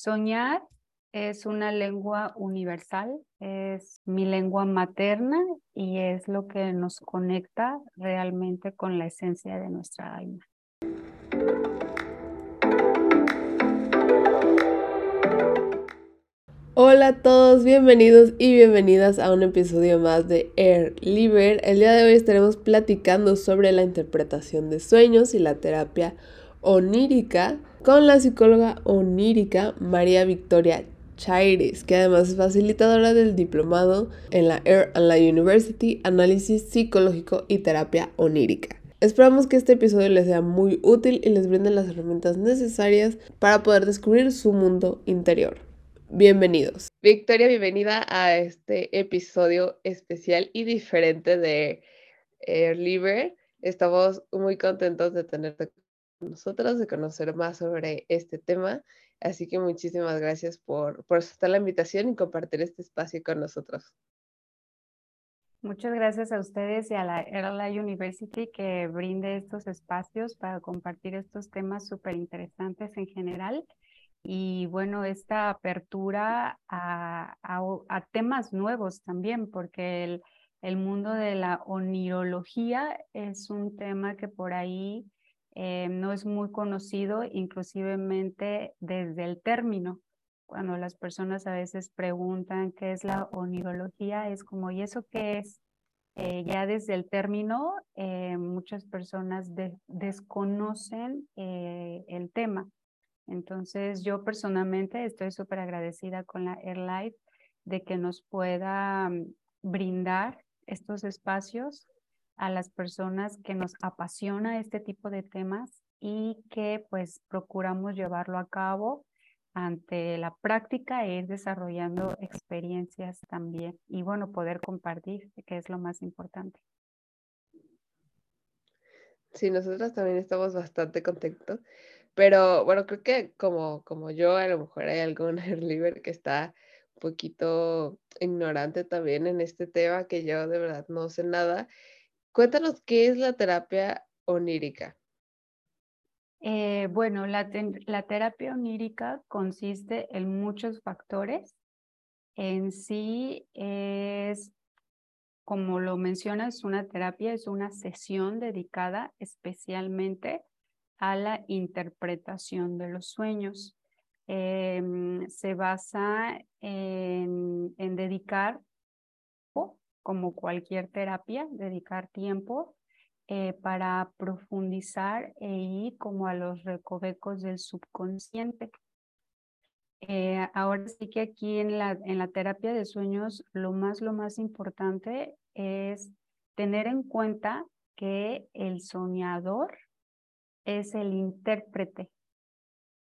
Soñar es una lengua universal, es mi lengua materna y es lo que nos conecta realmente con la esencia de nuestra alma. Hola a todos, bienvenidos y bienvenidas a un episodio más de Air Liber. El día de hoy estaremos platicando sobre la interpretación de sueños y la terapia onírica con la psicóloga onírica María Victoria Chaires, que además es facilitadora del diplomado en la Air Light University Análisis Psicológico y Terapia Onírica. Esperamos que este episodio les sea muy útil y les brinde las herramientas necesarias para poder descubrir su mundo interior. Bienvenidos. Victoria, bienvenida a este episodio especial y diferente de Air Libre. Estamos muy contentos de tenerte nosotros, de conocer más sobre este tema. Así que muchísimas gracias por, por aceptar la invitación y compartir este espacio con nosotros. Muchas gracias a ustedes y a la Airline University que brinde estos espacios para compartir estos temas súper interesantes en general y bueno, esta apertura a, temas nuevos también, porque el, el, mundo de la onirología es un tema que por ahí eh, no es muy conocido, inclusivemente desde el término. Cuando las personas a veces preguntan qué es la onirología, es como, ¿y eso qué es? Eh, ya desde el término, eh, muchas personas desconocen el tema. Entonces, yo personalmente estoy súper agradecida con la AirLife de que nos pueda mm, brindar estos espacios a las personas que nos apasiona este tipo de temas y que pues procuramos llevarlo a cabo ante la práctica e ir desarrollando experiencias también y bueno, poder compartir, que es lo más importante. Sí, nosotros también estamos bastante contentos pero bueno, creo que como, como yo, a lo mejor hay algún libre que está un poquito ignorante también en este tema, que yo de verdad no sé nada. Cuéntanos qué es la terapia onírica. Eh, bueno, la, terapia onírica consiste en muchos factores. En sí es, como lo mencionas, una terapia, es una sesión dedicada especialmente a la interpretación de los sueños. Em, se basa en, dedicar, como cualquier terapia, dedicar tiempo eh, para profundizar e ir como a los recovecos del subconsciente. Eh, ahora sí que aquí en la, en la terapia de sueños lo más, lo más importante es tener en cuenta que el soñador es el intérprete,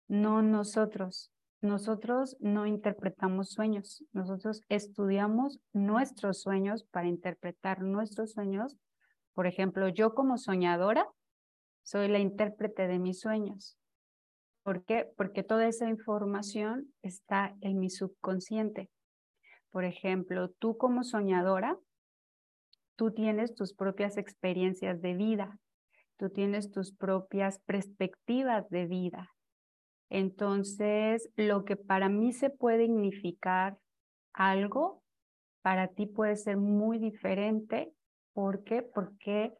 no nosotros. Nosotros no interpretamos sueños, nosotros estudiamos nuestros sueños para interpretar nuestros sueños. Por ejemplo, yo como soñadora soy la intérprete de mis sueños. ¿Por qué? Porque toda esa información está en mi subconsciente. Por ejemplo, tú como soñadora, tú tienes tus propias experiencias de vida, tú tienes tus propias perspectivas de vida. Entonces, lo que para mí se puede significar algo, para ti puede ser muy diferente. ¿Por qué? Porque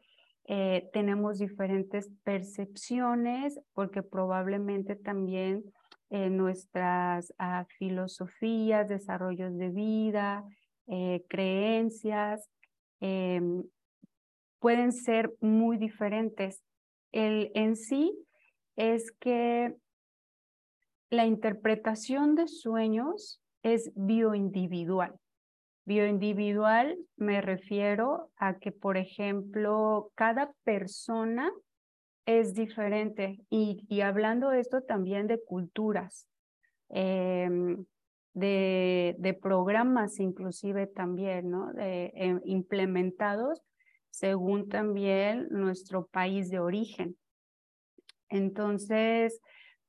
eh, tenemos diferentes percepciones, porque probablemente también eh, nuestras ah, filosofías, desarrollos de vida, eh, creencias, em, pueden ser muy diferentes. El en sí es que la interpretación de sueños es bioindividual. Bioindividual me refiero a que, por ejemplo, cada persona es diferente y, y hablando esto también de culturas, em, de, programas inclusive también, ¿no? De, em, implementados según también nuestro país de origen. Entonces,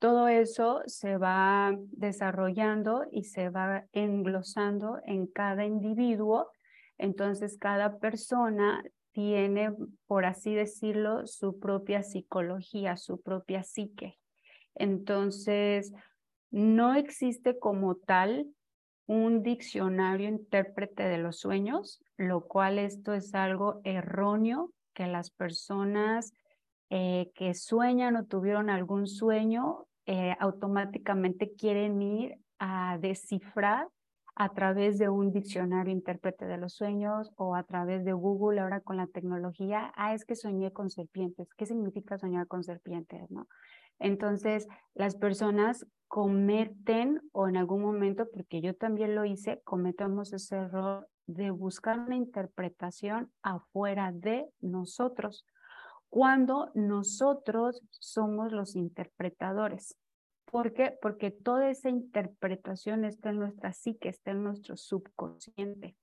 todo eso se va desarrollando y se va englosando en cada individuo. Entonces, cada persona tiene, por así decirlo, su propia psicología, su propia psique. Entonces, No existe como tal un diccionario intérprete de los sueños, lo cual esto es algo erróneo que las personas eh, que sueñan o tuvieron algún sueño eh, automáticamente quieren ir a descifrar a través de un diccionario intérprete de los sueños o a través de Google ahora con la tecnología, ah, es que soñé con serpientes. ¿Qué significa soñar con serpientes? ¿no? Entonces, las personas cometen o en algún momento, porque yo también lo hice, cometemos ese error de buscar una interpretación afuera de nosotros, cuando nosotros somos los interpretadores. ¿Por qué? Porque toda esa interpretación está en nuestra psique, está en nuestro subconsciente.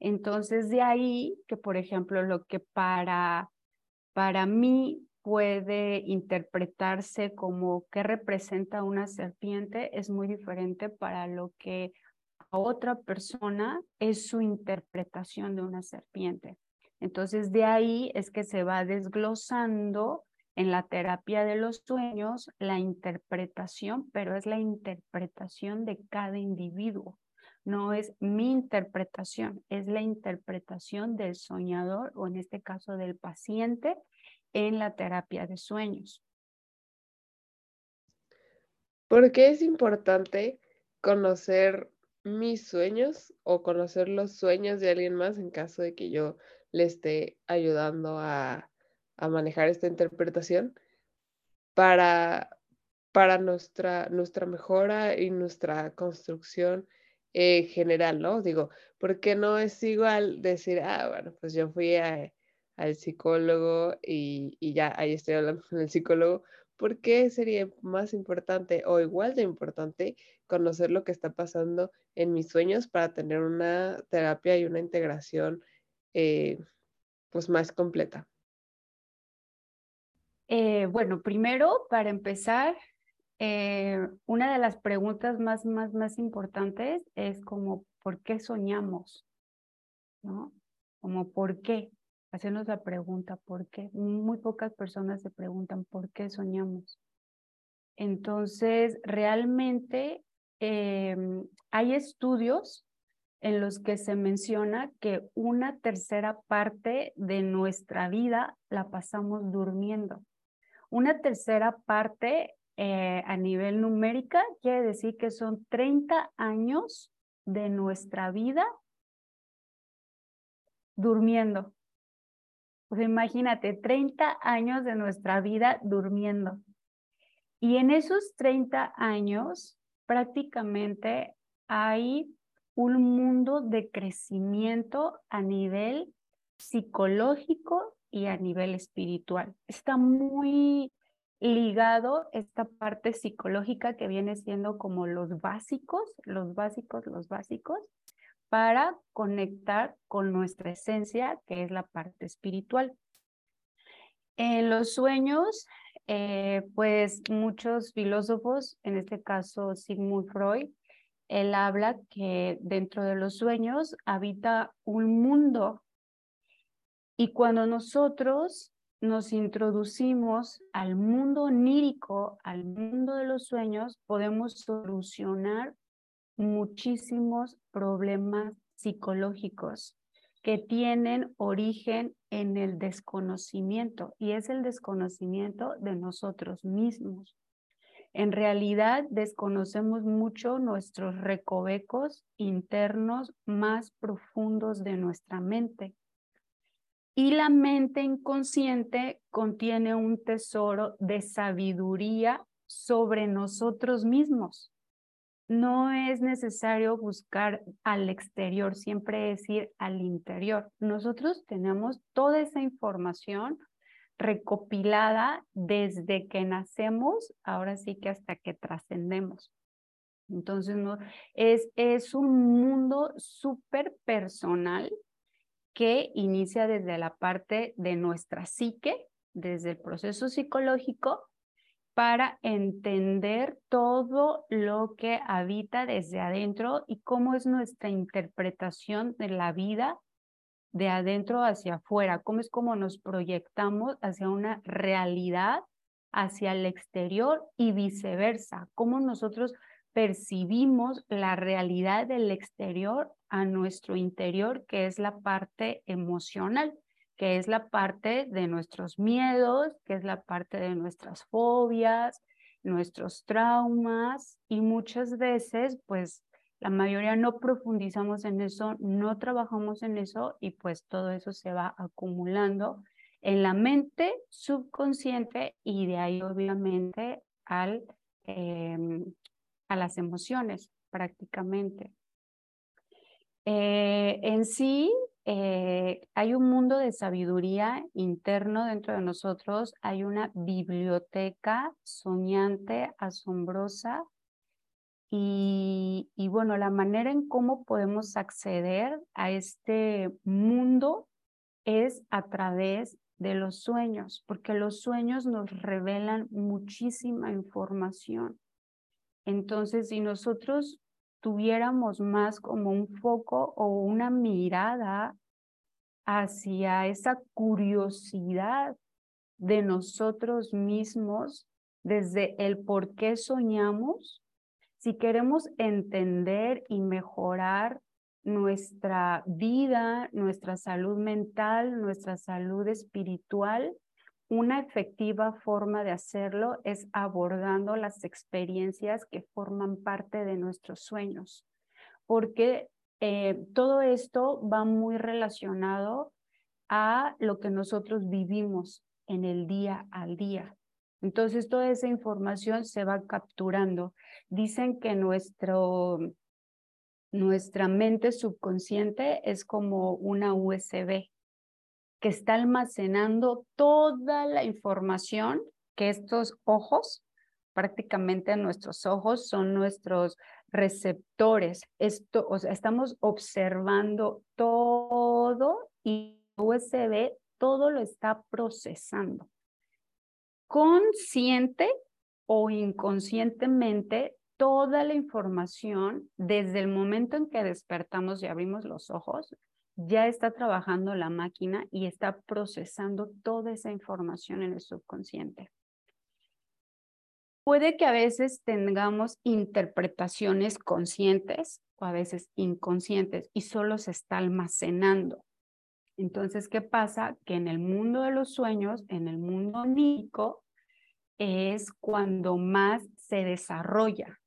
Entonces, de ahí que, por ejemplo, lo que para, para mí puede interpretarse como qué representa una serpiente es muy diferente para lo que a otra persona es su interpretación de una serpiente. Entonces, de ahí es que se va desglosando en la terapia de los sueños la interpretación, pero es la interpretación de cada individuo. No es mi interpretación, es la interpretación del soñador o en este caso del paciente en la terapia de sueños. ¿Por qué es importante conocer mis sueños o conocer los sueños de alguien más en caso de que yo le esté ayudando a a manejar esta interpretación para, para nuestra, nuestra mejora y nuestra construcción eh, general, ¿no? Digo, porque no es igual decir, ah, bueno, pues yo fui al psicólogo y, y, ya ahí estoy hablando con el psicólogo, ¿por qué sería más importante o igual de importante conocer lo que está pasando en mis sueños para tener una terapia y una integración eh, pues más completa? Eh, bueno, primero, para empezar, eh, una de las preguntas más, más, más importantes es como, ¿por qué soñamos? ¿No? Como, ¿por qué? Hacernos la pregunta, ¿por qué? Muy pocas personas se preguntan, ¿por qué soñamos? Entonces, realmente hay estudios en los que se menciona que una tercera parte de nuestra vida la pasamos durmiendo. Una tercera parte eh, a nivel numérica quiere decir que son 30 años de nuestra vida durmiendo. Imagínate, 30 años de nuestra vida durmiendo. Y en esos 30 años prácticamente hay un mundo de crecimiento a nivel psicológico y a nivel espiritual. Está muy ligado esta parte psicológica que viene siendo como los básicos, los básicos, los básicos, para conectar con nuestra esencia, que es la parte espiritual. En los sueños, eh, pues muchos filósofos, en este caso Sigmund Freud, él habla que dentro de los sueños habita un mundo y cuando nosotros nos introducimos al mundo onírico, al mundo de los sueños, podemos solucionar muchísimos problemas psicológicos que tienen origen en el desconocimiento y es el desconocimiento de nosotros mismos. En realidad desconocemos mucho nuestros recovecos internos más profundos de nuestra mente y la mente inconsciente contiene un tesoro de sabiduría sobre nosotros mismos. No es necesario buscar al exterior, siempre es ir al interior. Nosotros tenemos toda esa información recopilada desde que nacemos, ahora sí que hasta que trascendemos. Entonces, es, es un mundo súper personal que inicia desde la parte de nuestra psique, desde el proceso psicológico, para entender todo lo que habita desde adentro y cómo es nuestra interpretación de la vida de adentro hacia afuera, cómo es como nos proyectamos hacia una realidad hacia el exterior y viceversa, cómo nosotros percibimos la realidad del exterior a nuestro interior, que es la parte emocional, que es la parte de nuestros miedos, que es la parte de nuestras fobias, nuestros traumas y muchas veces pues la mayoría no profundizamos en eso, no trabajamos en eso y pues todo eso se va acumulando en la mente subconsciente y de ahí obviamente al, em, a las emociones prácticamente. Eh, en sí, eh, hay un mundo de sabiduría interno dentro de nosotros, hay una biblioteca soñante, asombrosa, y, y, bueno, la manera en cómo podemos acceder a este mundo es a través de los sueños, porque los sueños nos revelan muchísima información. Entonces, si nosotros tuviéramos más como un foco o una mirada hacia esa curiosidad de nosotros mismos desde el por qué soñamos, si queremos entender y mejorar nuestra vida, nuestra salud mental, nuestra salud espiritual, una efectiva forma de hacerlo es abordando las experiencias que forman parte de nuestros sueños, porque eh, todo esto va muy relacionado a lo que nosotros vivimos en el día al día. Entonces, toda esa información se va capturando. Dicen que nuestro, nuestra mente subconsciente es como una USB que está almacenando toda la información que estos ojos, prácticamente nuestros ojos son nuestros receptores. Esto, o sea, estamos observando todo y USB todo lo está procesando. Consciente o inconscientemente, toda la información desde el momento en que despertamos y abrimos los ojos ya está trabajando la máquina y está procesando toda esa información en el subconsciente. Puede que a veces tengamos interpretaciones conscientes o a veces inconscientes y solo se está almacenando. Entonces, ¿qué pasa? Que en el mundo de los sueños, en el mundo onírico, es cuando más se desarrolla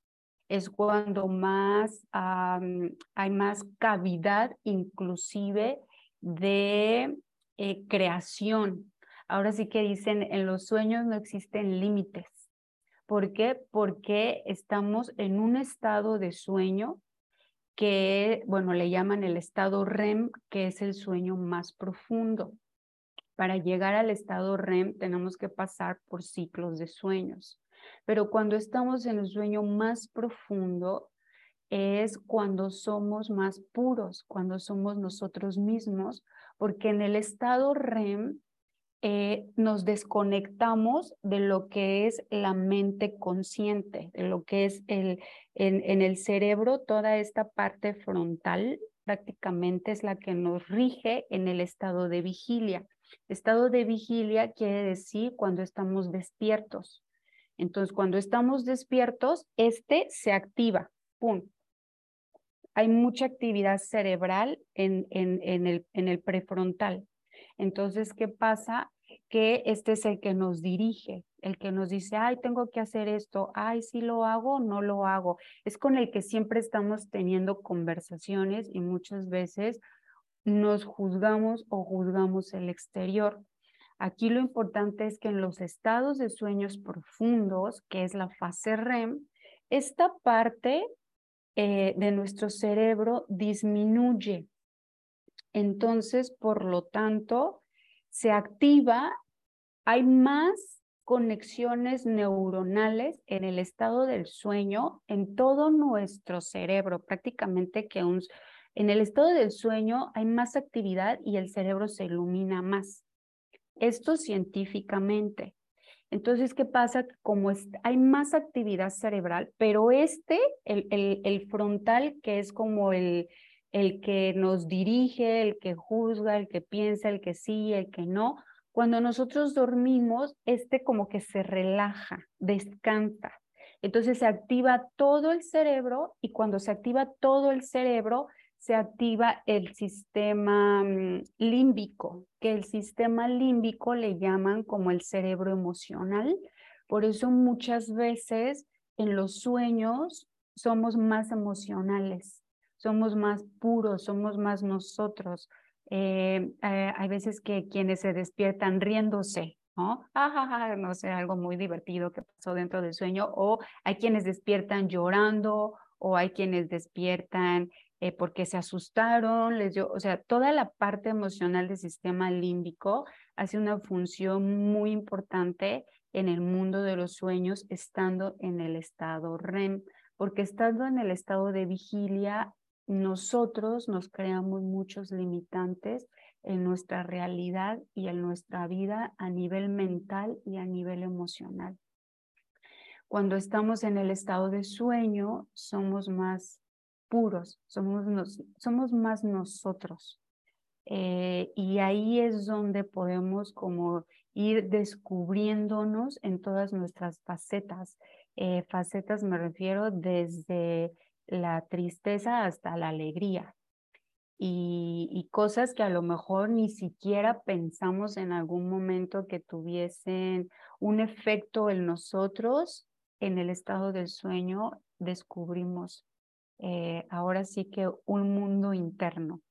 es cuando más hay más cavidad inclusive de eh, creación. Ahora sí que dicen, en los sueños no existen límites. ¿Por qué? Porque estamos en un estado de sueño que, bueno, le llaman el estado REM, que es el sueño más profundo. Para llegar al estado REM tenemos que pasar por ciclos de sueños. Pero cuando estamos en el sueño más profundo, es cuando somos más puros, cuando somos nosotros mismos, porque en el estado REM eh, nos desconectamos de lo que es la mente consciente, de lo que es el, en, en el cerebro, toda esta parte frontal prácticamente es la que nos rige en el estado de vigilia. Estado de vigilia quiere decir cuando estamos despiertos. Entonces, cuando estamos despiertos, este se activa. ¡Pum! Hay mucha actividad cerebral en, en, en, el, en el prefrontal. Entonces, ¿qué pasa? Que este es el que nos dirige, el que nos dice, ay, tengo que hacer esto, ay, sí lo hago, no lo hago. Es con el que siempre estamos teniendo conversaciones y muchas veces nos juzgamos o juzgamos el exterior. Aquí lo importante es que en los estados de sueños profundos, que es la fase REM, esta parte eh, de nuestro cerebro disminuye. Entonces, por lo tanto, se activa, hay más conexiones neuronales en el estado del sueño en todo nuestro cerebro, prácticamente que un, en el estado del sueño hay más actividad y el cerebro se ilumina más. Esto científicamente. Entonces, ¿qué pasa? Como hay más actividad cerebral, pero este, el, el, frontal, que es como el, el que nos dirige, el que juzga, el que piensa, el que sí, el que no, Cuando nosotros dormimos, este como que se relaja, descansa. Entonces se activa todo el cerebro y cuando se activa todo el cerebro, se activa el sistema mm, límbico, que el sistema límbico le llaman como el cerebro emocional. Por eso muchas veces en los sueños somos más emocionales, somos más puros, somos más nosotros. Eh, eh, hay veces que quienes se despiertan riéndose, ¿no? no sé, algo muy divertido que pasó dentro del sueño, o hay quienes despiertan llorando, o hay quienes despiertan eh, porque se asustaron, les dio, o sea, toda la parte emocional del sistema límbico hace una función muy importante en el mundo de los sueños estando en el estado REM, porque estando en el estado de vigilia, nosotros nos creamos muchos limitantes en nuestra realidad y en nuestra vida a nivel mental y a nivel emocional. Cuando estamos en el estado de sueño, somos más puros, somos, somos más nosotros. Eh, y ahí es donde podemos como ir descubriéndonos en todas nuestras facetas. Eh, facetas me refiero desde la tristeza hasta la alegría. Y, cosas que a lo mejor ni siquiera pensamos en algún momento que tuviesen un efecto en nosotros, en el estado del sueño descubrimos eh, ahora sí que un mundo interno.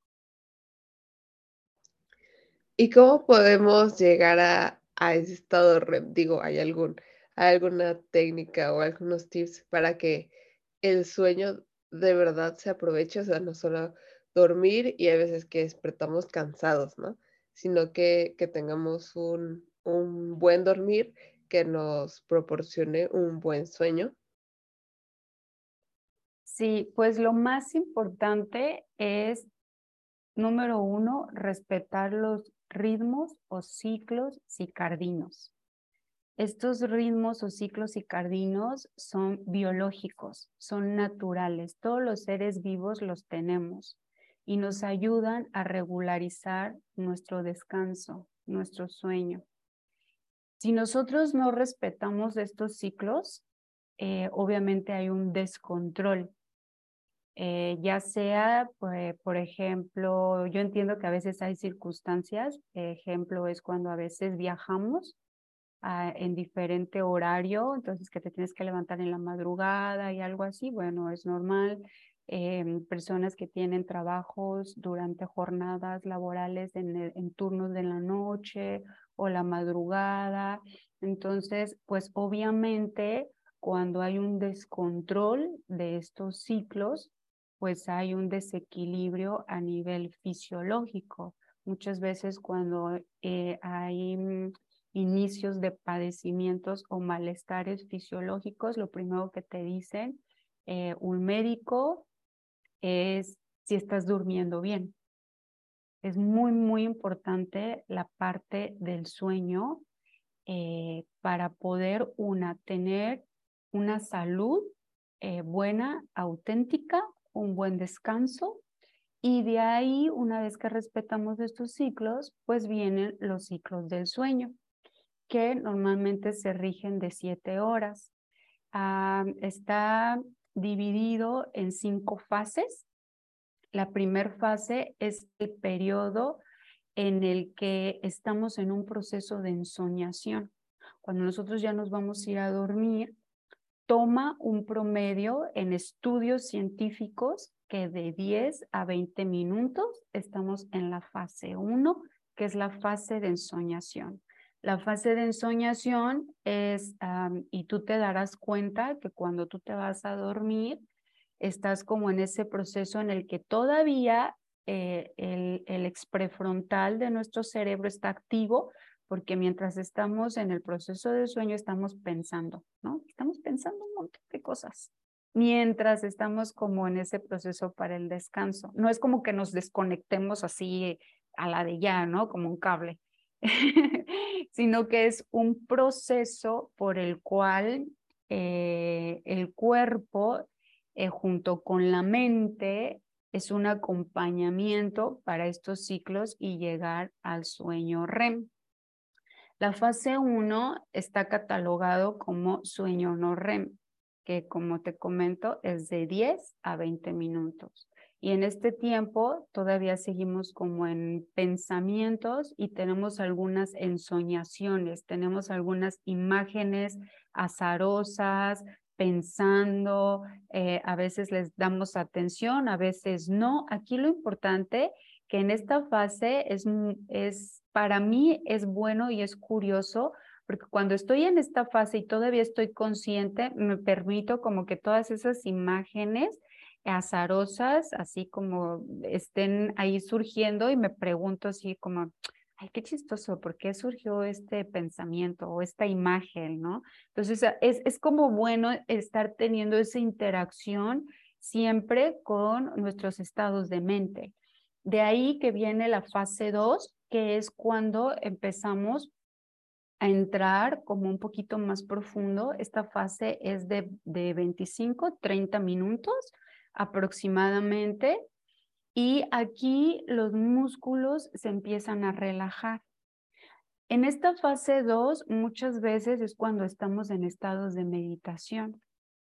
¿Y cómo podemos llegar a, a ese estado? Digo, ¿hay algún, alguna técnica o algunos tips para que el sueño de verdad se aproveche? O sea, no solo dormir y hay veces que despertamos cansados, ¿no? Sino que, que tengamos un, un buen dormir que nos proporcione un buen sueño Sí, pues lo más importante es, número uno, respetar los ritmos o ciclos cicardinos. Estos ritmos o ciclos cicardinos son biológicos, son naturales. Todos los seres vivos los tenemos y nos ayudan a regularizar nuestro descanso, nuestro sueño. Si nosotros no respetamos estos ciclos, eh, obviamente hay un descontrol eh, ya sea, pues, por ejemplo, yo entiendo que a veces hay circunstancias, ejemplo es cuando a veces viajamos en diferente horario, entonces que te tienes que levantar en la madrugada y algo así, bueno, es normal. Em, personas que tienen trabajos durante jornadas laborales en, en turnos de la noche o la madrugada. Entonces, pues obviamente cuando hay un descontrol de estos ciclos, pues hay un desequilibrio a nivel fisiológico. Muchas veces cuando eh, hay inicios de padecimientos o malestares fisiológicos, lo primero que te dicen eh, un médico es si estás durmiendo bien. Es muy, muy importante la parte del sueño eh, para poder una, tener una salud buena, auténtica un buen descanso y de ahí, una vez que respetamos estos ciclos, pues vienen los ciclos del sueño, que normalmente se rigen de siete horas. Ah, está dividido en cinco fases. La primera fase es el periodo en el que estamos en un proceso de ensoñación. Cuando nosotros ya nos vamos a ir a dormir, toma un promedio en estudios científicos que de 10 a 20 minutos estamos en la fase 1, que es la fase de ensoñación. La fase de ensoñación es, y tú te darás cuenta que cuando tú te vas a dormir, estás como en ese proceso en el que todavía eh, el, el exprefrontal de nuestro cerebro está activo, porque mientras estamos en el proceso de sueño estamos pensando, ¿no? Estamos pensando un montón de cosas, mientras estamos como en ese proceso para el descanso. No es como que nos desconectemos así a la de ya, ¿no? Como un cable, sino que es un proceso por el cual eh, el cuerpo eh, junto con la mente es un acompañamiento para estos ciclos y llegar al sueño REM. La fase 1 está catalogado como sueño no REM, que como te comento es de 10 a 20 minutos. Y en este tiempo todavía seguimos como en pensamientos y tenemos algunas ensoñaciones, tenemos algunas imágenes azarosas, pensando, eh, a veces les damos atención, a veces no. Aquí lo importante que en esta fase es, es, para mí es bueno y es curioso, porque cuando estoy en esta fase y todavía estoy consciente, me permito como que todas esas imágenes azarosas, así como estén ahí surgiendo y me pregunto así como, ay, qué chistoso, ¿por qué surgió este pensamiento o esta imagen, no? Entonces, es, es como bueno estar teniendo esa interacción siempre con nuestros estados de mente. De ahí que viene la fase 2, que es cuando empezamos a entrar como un poquito más profundo. Esta fase es de, de 25, 30 minutos aproximadamente. Y aquí los músculos se empiezan a relajar. En esta fase 2 muchas veces es cuando estamos en estados de meditación,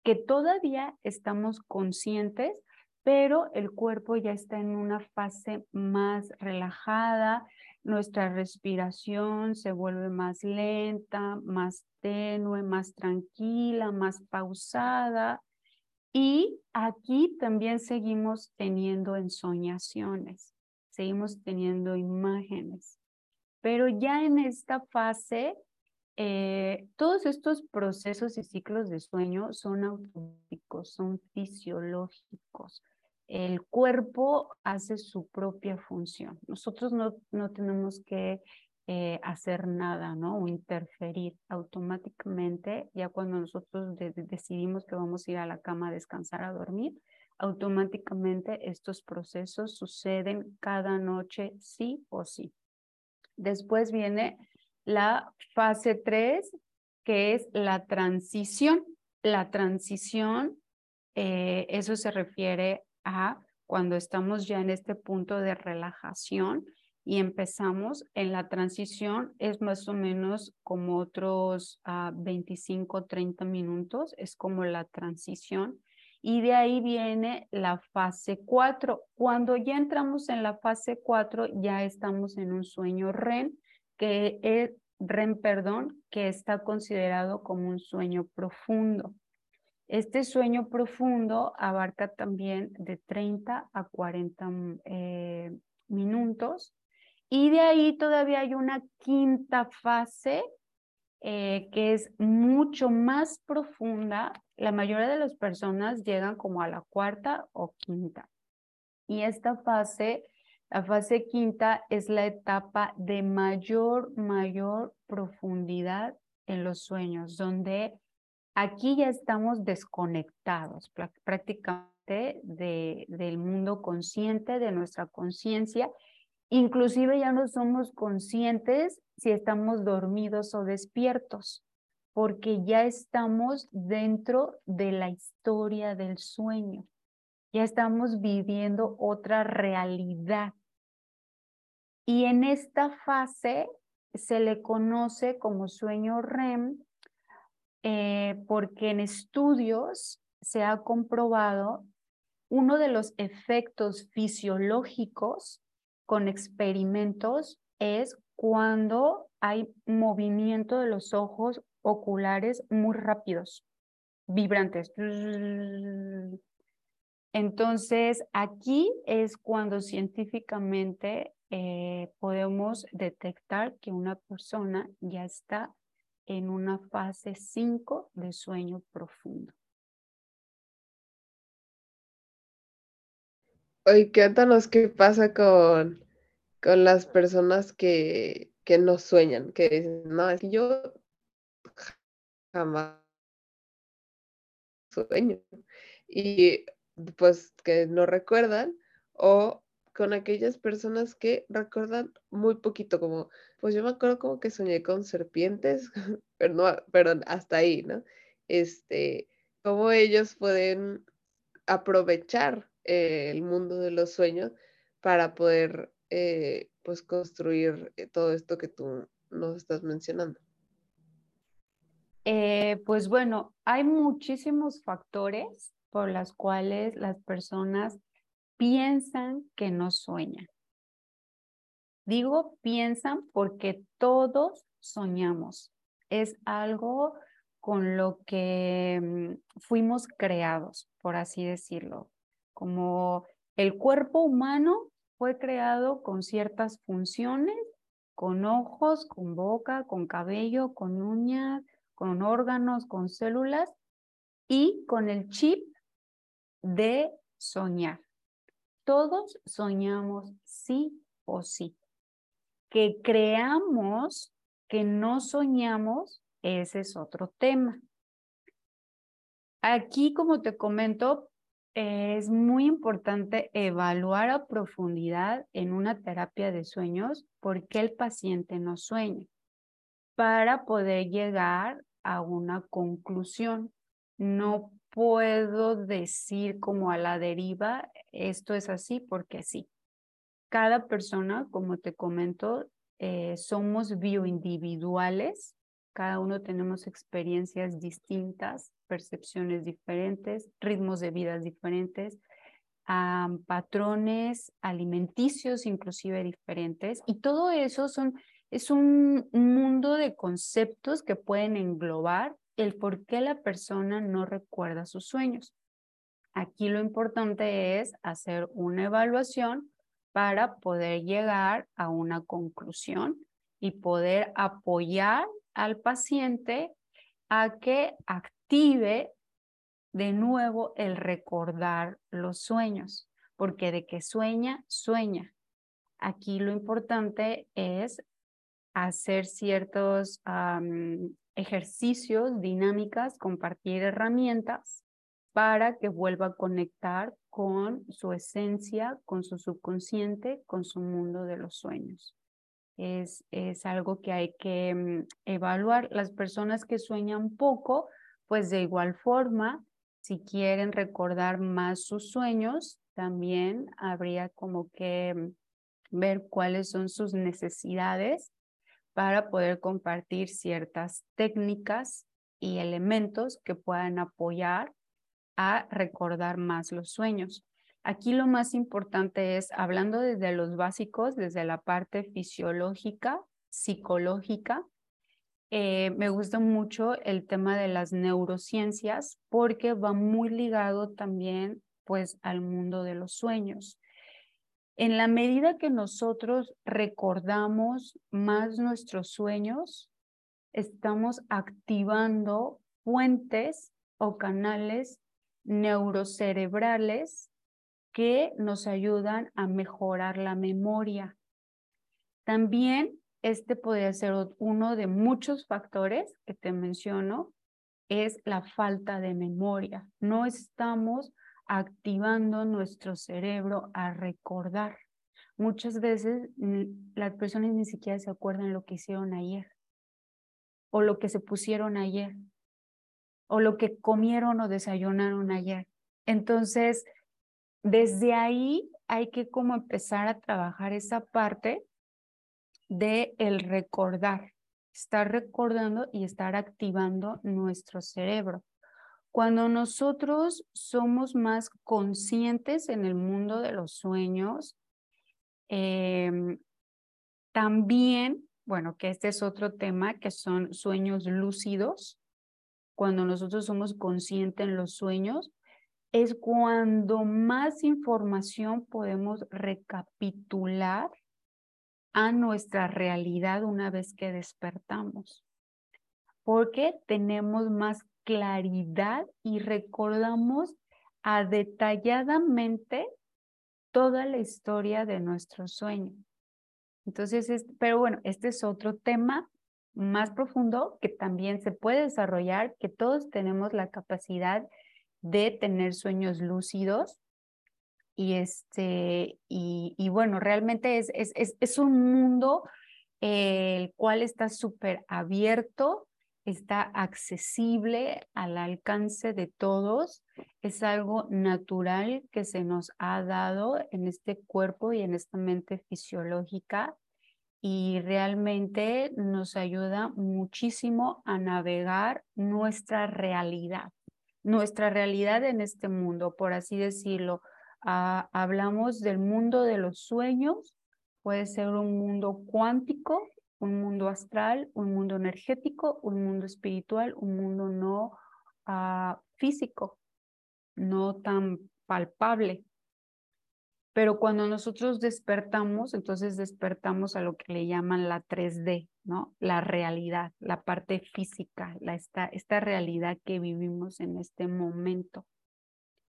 que todavía estamos conscientes, pero el cuerpo ya está en una fase más relajada, nuestra respiración se vuelve más lenta, más tenue, más tranquila, más pausada y aquí también seguimos teniendo ensoñaciones, seguimos teniendo imágenes. Pero ya en esta fase, eh, todos estos procesos y ciclos de sueño son automáticos, son fisiológicos. El cuerpo hace su propia función. Nosotros no, no tenemos que eh, hacer nada, ¿no? O interferir automáticamente, ya cuando nosotros decidimos que vamos a ir a la cama a descansar, a dormir, automáticamente estos procesos suceden cada noche sí o sí. Después viene la fase 3, que es la transición. La transición, eh, eso se refiere a cuando estamos ya en este punto de relajación, y empezamos en la transición, es más o menos como otros 25, 30 minutos, es como la transición. Y de ahí viene la fase 4. Cuando ya entramos en la fase 4, ya estamos en un sueño REM, que es REM, perdón, que está considerado como un sueño profundo. Este sueño profundo abarca también de 30 a 40 eh, minutos y de ahí todavía hay una quinta fase eh, que es mucho más profunda. La mayoría de las personas llegan como a la cuarta o quinta. Y esta fase, la fase quinta, es la etapa de mayor, mayor profundidad en los sueños, donde aquí ya estamos desconectados prácticamente de, del mundo consciente, de nuestra conciencia, Inclusive ya no somos conscientes si estamos dormidos o despiertos, porque ya estamos dentro de la historia del sueño. Ya estamos viviendo otra realidad. Y en esta fase se le conoce como sueño REM eh, porque en estudios se ha comprobado uno de los efectos fisiológicos con experimentos es cuando hay movimiento de los ojos oculares muy rápidos, vibrantes. Entonces, aquí es cuando científicamente eh, podemos detectar que una persona ya está en una fase 5 de sueño profundo. Oye, cuéntanos qué pasa con, con las personas que, que no sueñan, que dicen, no, es que yo jamás sueño. Y pues que no recuerdan, o con aquellas personas que recuerdan muy poquito, como, pues yo me acuerdo como que soñé con serpientes, pero no, pero hasta ahí, ¿no? Este, cómo ellos pueden aprovechar eh, el mundo de los sueños para poder eh, pues construir eh, todo esto que tú nos estás mencionando? Pues bueno, hay muchísimos factores por los cuales las personas piensan que no sueñan. Digo piensan porque todos soñamos. Es algo con lo que mm, fuimos creados, por así decirlo. Como el cuerpo humano fue creado con ciertas funciones, con ojos, con boca, con cabello, con uñas, con órganos, con células y con el chip de soñar. Todos soñamos sí o sí. Que creamos que no soñamos, ese es otro tema. Aquí, como te comento, es muy importante evaluar a profundidad en una terapia de sueños por qué el paciente no sueña para poder llegar a una conclusión. No puedo decir como a la deriva, esto es así porque sí. Cada persona, como te comento, eh, somos bioindividuales, cada uno tenemos experiencias distintas, percepciones diferentes, ritmos de vida diferentes, patrones alimenticios inclusive diferentes y todo eso son es un mundo de conceptos que pueden englobar el por qué la persona no recuerda sus sueños. Aquí lo importante es hacer una evaluación para poder llegar a una conclusión y poder apoyar al paciente a que active de nuevo el recordar los sueños, porque de que sueña, sueña. Aquí lo importante es hacer ciertos ejercicios, dinámicas, compartir herramientas para que vuelva a conectar con su esencia, con su subconsciente, con su mundo de los sueños. Es, es algo que hay que mm, evaluar. Las personas que sueñan poco, pues de igual forma, si quieren recordar más sus sueños, también habría como que mm, ver cuáles son sus necesidades para poder compartir ciertas técnicas y elementos que puedan apoyar a recordar más los sueños. Aquí lo más importante es, hablando desde los básicos, desde la parte fisiológica, psicológica, eh, me gusta mucho el tema de las neurociencias porque va muy ligado también pues al mundo de los sueños. En la medida que nosotros recordamos más nuestros sueños, estamos activando fuentes o canales neurocerebrales que nos ayudan a mejorar la memoria. También este podría ser uno de muchos factores que te menciono, es la falta de memoria. No estamos activando nuestro cerebro a recordar. Muchas veces las personas ni siquiera se acuerdan lo que hicieron ayer o lo que se pusieron ayer o lo que comieron o desayunaron ayer. Entonces, desde ahí hay que como empezar a trabajar esa parte de el recordar, estar recordando y estar activando nuestro cerebro. Cuando nosotros somos más conscientes en el mundo de los sueños, em, también, bueno, que este es otro tema, que son sueños lúcidos. Cuando nosotros somos conscientes en los sueños, es cuando más información podemos recapitular a nuestra realidad una vez que despertamos. Porque tenemos más claridad y recordamos a detalladamente toda la historia de nuestro sueño. Entonces, pero bueno, este es otro tema más profundo que también se puede desarrollar, que todos tenemos la capacidad de tener sueños lúcidos. Y, este, y, bueno, realmente es, es, es, un mundo el cual está súper abierto está accesible al alcance de todos, es algo natural que se nos ha dado en este cuerpo y en esta mente fisiológica y realmente nos ayuda muchísimo a navegar nuestra realidad, nuestra realidad en este mundo, por así decirlo. Ah, hablamos del mundo de los sueños, puede ser un mundo cuántico, un mundo astral, un mundo energético, un mundo espiritual, un mundo no ah, físico, no tan palpable. Pero cuando nosotros despertamos, entonces despertamos a lo que le llaman la 3D, ¿no? La realidad, la parte física, la, esta, esta realidad que vivimos en este momento.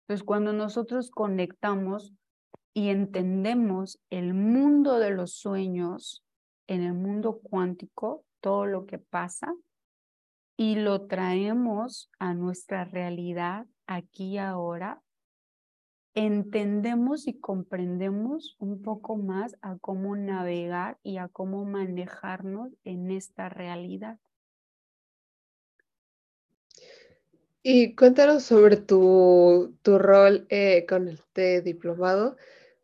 Entonces, cuando nosotros conectamos y entendemos el mundo de los sueños en el mundo cuántico, todo lo que pasa, y lo traemos a nuestra realidad aquí y ahora, entendemos y comprendemos un poco más a cómo navegar y a cómo manejarnos en esta realidad. Y cuéntanos sobre tu, tu rol eh, con este diplomado,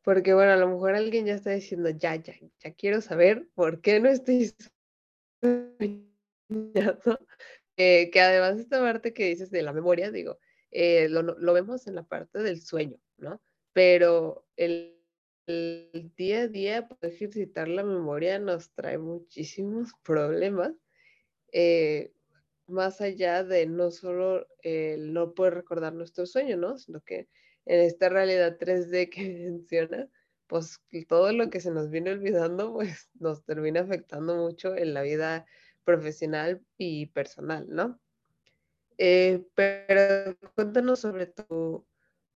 porque bueno, a lo mejor alguien ya está diciendo, ya, ya, ya quiero saber por qué no estoy eh, que además esta parte que dices de la memoria, digo, eh, lo, lo, vemos en la parte del sueño, ¿no? Pero el, el día a día, ejercitar la memoria nos trae muchísimos problemas, eh, más allá de no solo el no poder recordar nuestro sueño, ¿no? Sino que en esta realidad 3D que menciona, pues todo lo que se nos viene olvidando, pues nos termina afectando mucho en la vida profesional y personal, ¿no? Eh, pero cuéntanos sobre tu,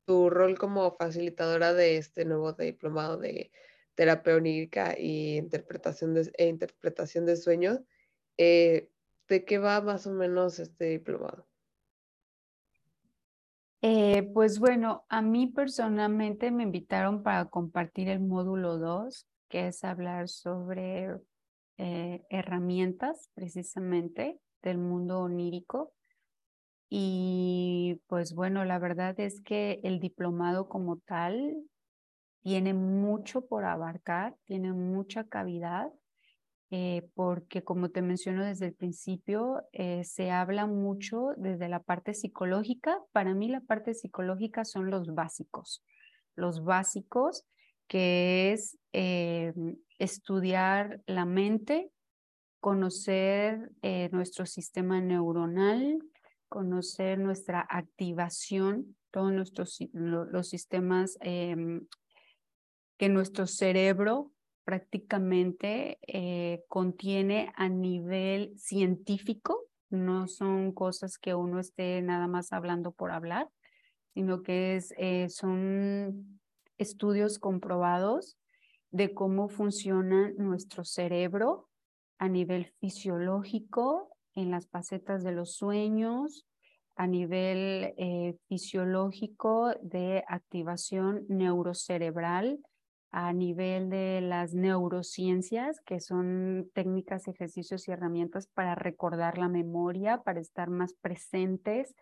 tu, rol como facilitadora de este nuevo diplomado de terapia onírica y interpretación de, e interpretación de sueños. Eh, ¿De qué va más o menos este diplomado? Eh, pues bueno, a mí personalmente me invitaron para compartir el módulo 2, que es hablar sobre herramientas precisamente del mundo onírico y pues bueno, la verdad es que el diplomado como tal tiene mucho por abarcar, tiene mucha cavidad, eh, porque como te menciono desde el principio, eh, se habla mucho desde la parte psicológica. Para mí la parte psicológica son los básicos, los básicos que es eh, estudiar la mente, conocer nuestro sistema neuronal, conocer nuestra activación, todos nuestros los sistemas em, que nuestro cerebro prácticamente eh, contiene a nivel científico, no son cosas que uno esté nada más hablando por hablar, sino que es, eh, son estudios comprobados de cómo funciona nuestro cerebro a nivel fisiológico, en las facetas de los sueños, a nivel eh, fisiológico de activación neurocerebral, a nivel de las neurociencias, que son técnicas, ejercicios y herramientas para recordar la memoria, para estar más presentes.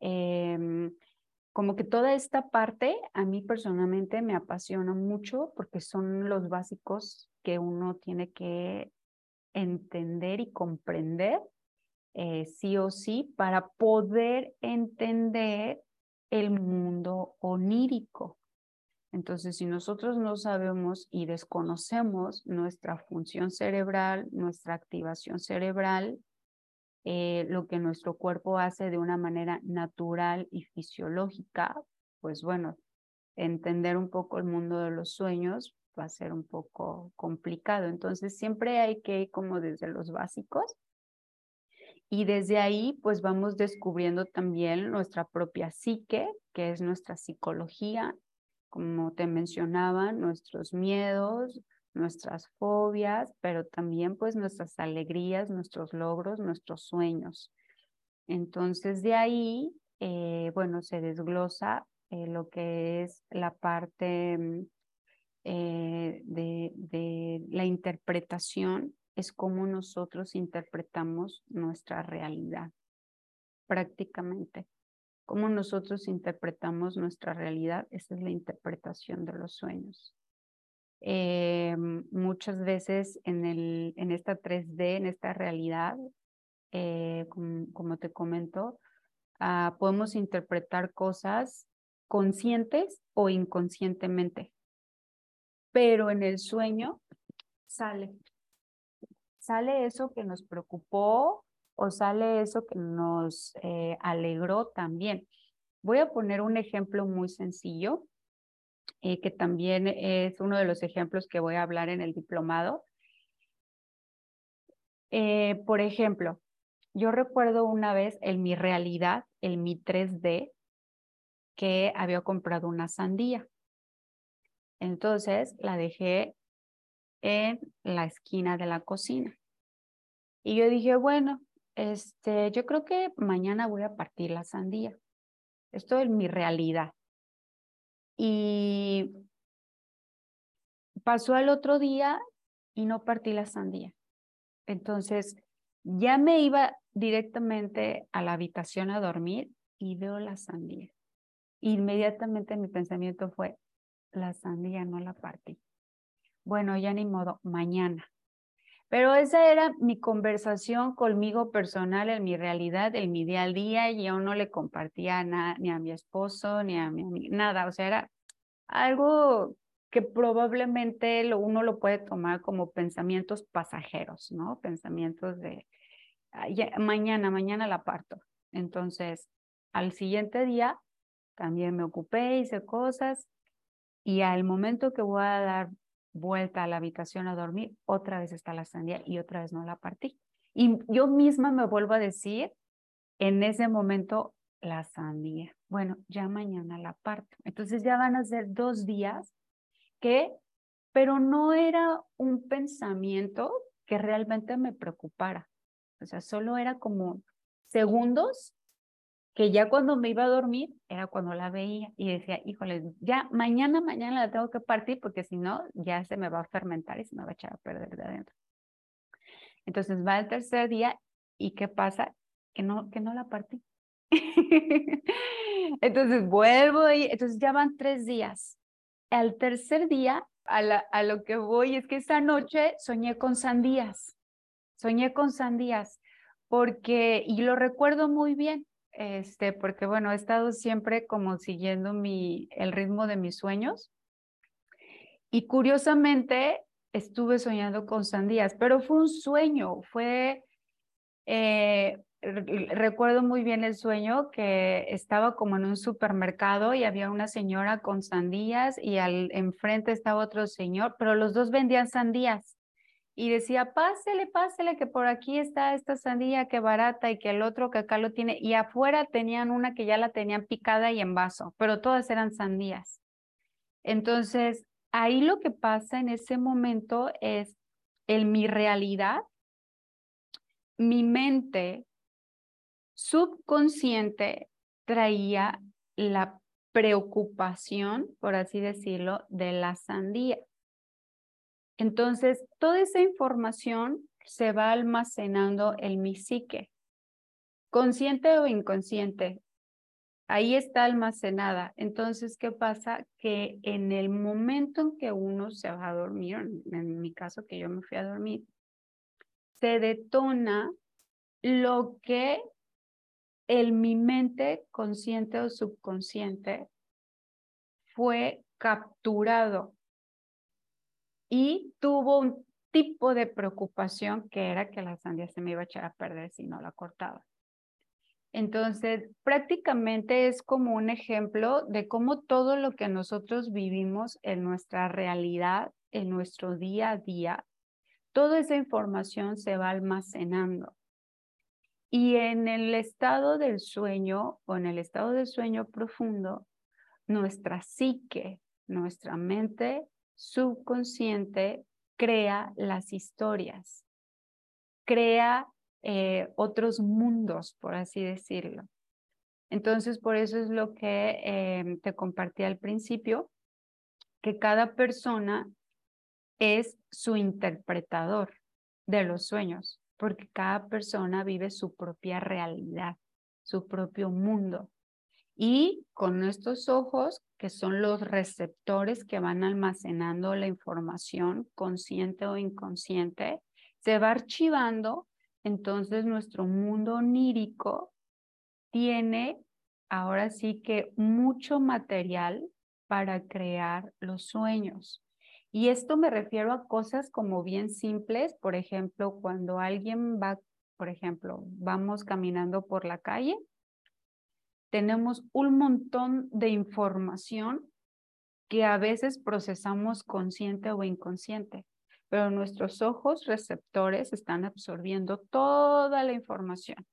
Em, como que toda esta parte a mí personalmente me apasiona mucho porque son los básicos que uno tiene que entender y comprender eh, sí o sí para poder entender el mundo onírico. Entonces, si nosotros no sabemos y desconocemos nuestra función cerebral, nuestra activación cerebral, eh, lo que nuestro cuerpo hace de una manera natural y fisiológica, pues bueno, entender un poco el mundo de los sueños va a ser un poco complicado. Entonces, siempre hay que ir como desde los básicos y desde ahí, pues vamos descubriendo también nuestra propia psique, que es nuestra psicología, como te mencionaba, nuestros miedos, nuestras fobias, pero también pues nuestras alegrías, nuestros logros, nuestros sueños. Entonces de ahí, eh, bueno, se desglosa eh, lo que es la parte mm, eh, de, de la interpretación es cómo nosotros interpretamos nuestra realidad, prácticamente. Cómo nosotros interpretamos nuestra realidad, esa es la interpretación de los sueños. Eh, muchas veces en, el, en esta 3D, en esta realidad, eh, como, te comento, ah, podemos interpretar cosas conscientes o inconscientemente. Pero en el sueño sale. Sale eso que nos preocupó o sale eso que nos eh, alegró también. Voy a poner un ejemplo muy sencillo, eh, que también es uno de los ejemplos que voy a hablar en el diplomado. Eh, por ejemplo, yo recuerdo una vez en mi realidad, en mi 3D, que había comprado una sandía. Entonces la dejé en la esquina de la cocina. Y yo dije, bueno, este, yo creo que mañana voy a partir la sandía. Esto es mi realidad. Y pasó el otro día y no partí la sandía. Entonces, ya me iba directamente a la habitación a dormir y veo la sandía. Inmediatamente mi pensamiento fue, la sandía no la partí. Bueno, ya ni modo, mañana. Pero esa era mi conversación conmigo personal en mi realidad, en mi día día, y yo no le compartía nada, ni a mi esposo, ni a mi nada. O sea, era algo que probablemente uno lo puede tomar como pensamientos pasajeros, ¿no? Pensamientos de mañana, mañana la parto. Entonces, al siguiente día también me ocupé, hice cosas y al momento que voy a dar vuelta a la habitación a dormir, otra vez está la sandía y otra vez no la partí. Y yo misma me vuelvo a decir en ese momento la sandía. Bueno, ya mañana la parto. Entonces ya van a ser dos días que, pero no era un pensamiento que realmente me preocupara. O sea, solo era como segundos que ya cuando me iba a dormir era cuando la veía y decía, híjole, ya mañana, mañana la tengo que partir porque si no, ya se me va a fermentar y se me va a echar a perder de adentro. Entonces va el tercer día y ¿qué pasa? Que no, que no la partí. entonces vuelvo y entonces ya van tres días. Al tercer día, a, a lo que voy es que esa noche soñé con sandías. Soñé con sandías porque, y lo recuerdo muy bien, este, porque bueno, he estado siempre como siguiendo mi, el ritmo de mis sueños. Y curiosamente estuve soñando con sandías, pero fue un sueño, fue, eh, recuerdo muy bien el sueño que estaba como en un supermercado y había una señora con sandías y al enfrente estaba otro señor, pero los dos vendían sandías y decía, pásele, pásele, que por aquí está esta sandía que barata y que el otro que acá lo tiene. Y afuera tenían una que ya la tenían picada y en vaso, pero todas eran sandías. Entonces, ahí lo que pasa en ese momento es, en mi realidad, mi mente subconsciente traía la preocupación, por así decirlo, de la sandía. Entonces, toda esa información se va almacenando en mi psique, consciente o inconsciente. Ahí está almacenada. Entonces, ¿qué pasa? Que en el momento en que uno se va a dormir, en mi caso que yo me fui a dormir, se detona lo que en mi mente consciente o subconsciente fue capturado y tuvo un tipo de preocupación que era que la sandía se me iba a echar a perder si no la cortaba. Entonces, prácticamente es como un ejemplo de cómo todo lo que nosotros vivimos en nuestra realidad, en nuestro día a día, toda esa información se va almacenando. Y en el estado del sueño o en el estado del sueño profundo, nuestra psique, nuestra mente subconsciente crea las historias, crea eh, otros mundos, por así decirlo. Entonces, por eso es lo que em, te compartí al principio, que cada persona es su interpretador de los sueños, porque cada persona vive su propia realidad, su propio mundo. Y con estos ojos, que son los receptores que van almacenando la información consciente o inconsciente, se va archivando, entonces nuestro mundo onírico tiene ahora sí que mucho material para crear los sueños. Y esto me refiero a cosas como bien simples, por ejemplo, cuando alguien va, por ejemplo, vamos caminando por la calle tenemos un montón de información que a veces procesamos consciente o inconsciente, pero nuestros ojos receptores están absorbiendo toda la información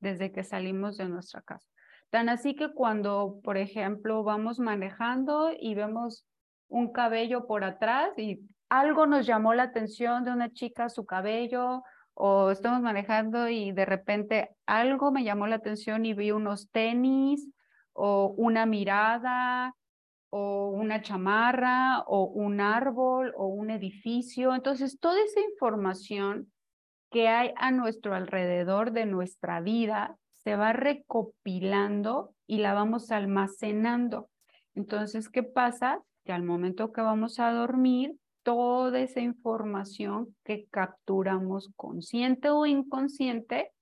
desde que salimos de nuestra casa. Tan así que cuando, por ejemplo, vamos manejando y vemos un cabello por atrás y algo nos llamó la atención de una chica, su cabello, o estamos manejando y de repente algo me llamó la atención y vi unos tenis o una mirada o una chamarra o un árbol o un edificio. Entonces, toda esa información que hay a nuestro alrededor de nuestra vida se va recopilando y la vamos almacenando. Entonces, ¿qué pasa? Que al momento que vamos a dormir, toda esa información que capturamos consciente o inconsciente,